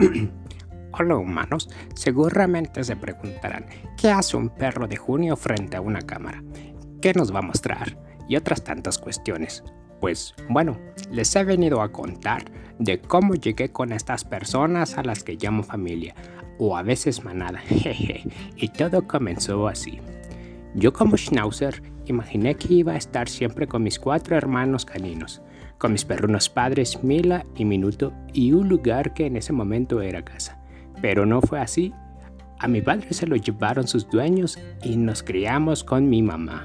Hola humanos, seguramente se preguntarán, ¿qué hace un perro de junio frente a una cámara? ¿Qué nos va a mostrar? Y otras tantas cuestiones. Pues bueno, les he venido a contar de cómo llegué con estas personas a las que llamo familia, o a veces manada, jeje, y todo comenzó así. Yo como Schnauzer imaginé que iba a estar siempre con mis cuatro hermanos caninos, con mis perrunos padres Mila y Minuto y un lugar que en ese momento era casa. Pero no fue así. A mi padre se lo llevaron sus dueños y nos criamos con mi mamá.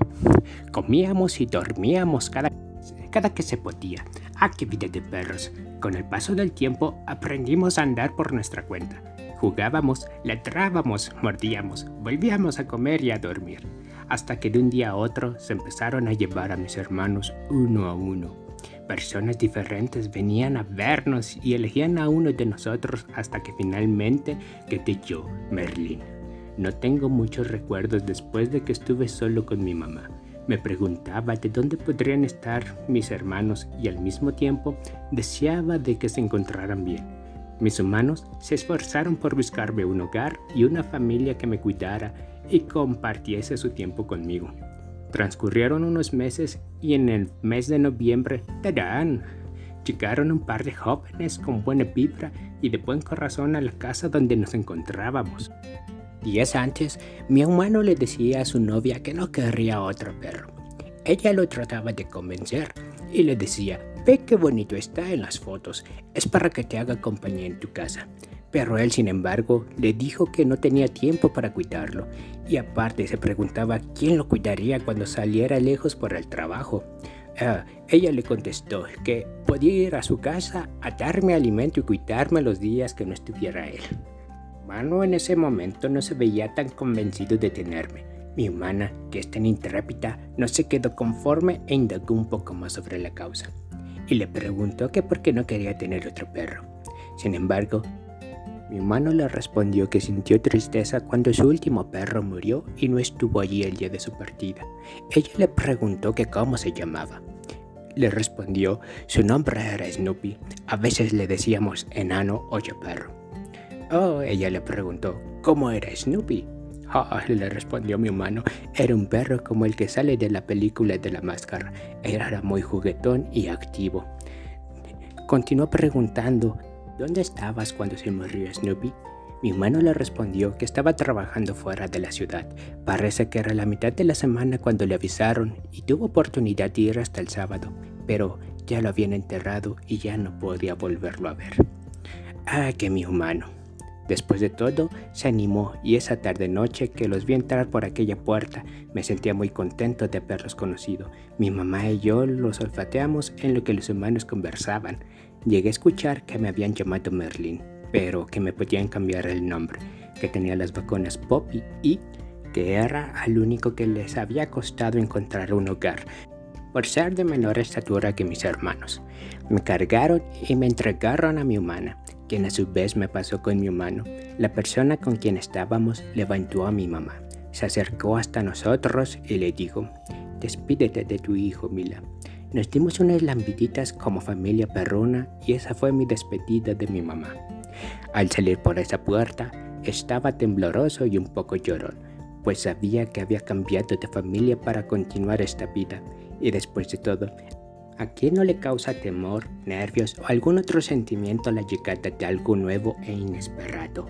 Comíamos y dormíamos cada, cada que se podía. ¡Ah, qué vida de perros! Con el paso del tiempo aprendimos a andar por nuestra cuenta. Jugábamos, ladrábamos, mordíamos, volvíamos a comer y a dormir hasta que de un día a otro se empezaron a llevar a mis hermanos uno a uno. Personas diferentes venían a vernos y elegían a uno de nosotros hasta que finalmente quedé yo, Merlin. No tengo muchos recuerdos después de que estuve solo con mi mamá. Me preguntaba de dónde podrían estar mis hermanos y al mismo tiempo deseaba de que se encontraran bien. Mis humanos se esforzaron por buscarme un hogar y una familia que me cuidara y compartiese su tiempo conmigo. Transcurrieron unos meses y en el mes de noviembre, ¡tadán! Llegaron un par de jóvenes con buena vibra y de buen corazón a la casa donde nos encontrábamos. Días antes, mi hermano le decía a su novia que no querría otro perro. Ella lo trataba de convencer y le decía, ve qué bonito está en las fotos, es para que te haga compañía en tu casa. Pero él, sin embargo, le dijo que no tenía tiempo para cuidarlo y aparte se preguntaba quién lo cuidaría cuando saliera lejos por el trabajo. Ah, ella le contestó que podía ir a su casa a darme alimento y cuidarme los días que no estuviera él. Mano en ese momento no se veía tan convencido de tenerme. Mi hermana, que es tan intrépida, no se quedó conforme e indagó un poco más sobre la causa. Y le preguntó que por qué no quería tener otro perro. Sin embargo, mi hermano le respondió que sintió tristeza cuando su último perro murió y no estuvo allí el día de su partida. Ella le preguntó que cómo se llamaba. Le respondió, su nombre era Snoopy. A veces le decíamos enano o perro. Oh, ella le preguntó, ¿cómo era Snoopy? Oh, le respondió mi hermano, era un perro como el que sale de la película de la máscara. Era muy juguetón y activo. Continuó preguntando ¿Dónde estabas cuando se murió Snoopy? Mi hermano le respondió que estaba trabajando fuera de la ciudad. Parece que era la mitad de la semana cuando le avisaron y tuvo oportunidad de ir hasta el sábado, pero ya lo habían enterrado y ya no podía volverlo a ver. Ah, que mi humano. Después de todo, se animó y esa tarde noche que los vi entrar por aquella puerta, me sentía muy contento de haberlos conocido. Mi mamá y yo los olfateamos en lo que los humanos conversaban. Llegué a escuchar que me habían llamado Merlin, pero que me podían cambiar el nombre, que tenía las vacunas Poppy y que era al único que les había costado encontrar un hogar, por ser de menor estatura que mis hermanos. Me cargaron y me entregaron a mi humana, quien a su vez me pasó con mi humano. La persona con quien estábamos levantó a mi mamá, se acercó hasta nosotros y le dijo, despídete de tu hijo, Mila. Nos dimos unas lambiditas como familia perrona y esa fue mi despedida de mi mamá. Al salir por esa puerta, estaba tembloroso y un poco llorón, pues sabía que había cambiado de familia para continuar esta vida. Y después de todo, ¿a quién no le causa temor, nervios o algún otro sentimiento la llegada de algo nuevo e inesperado?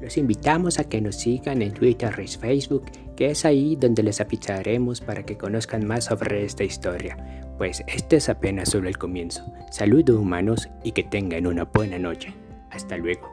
Los invitamos a que nos sigan en Twitter y Facebook, que es ahí donde les avisaremos para que conozcan más sobre esta historia pues este es apenas solo el comienzo. Saludos humanos y que tengan una buena noche. Hasta luego.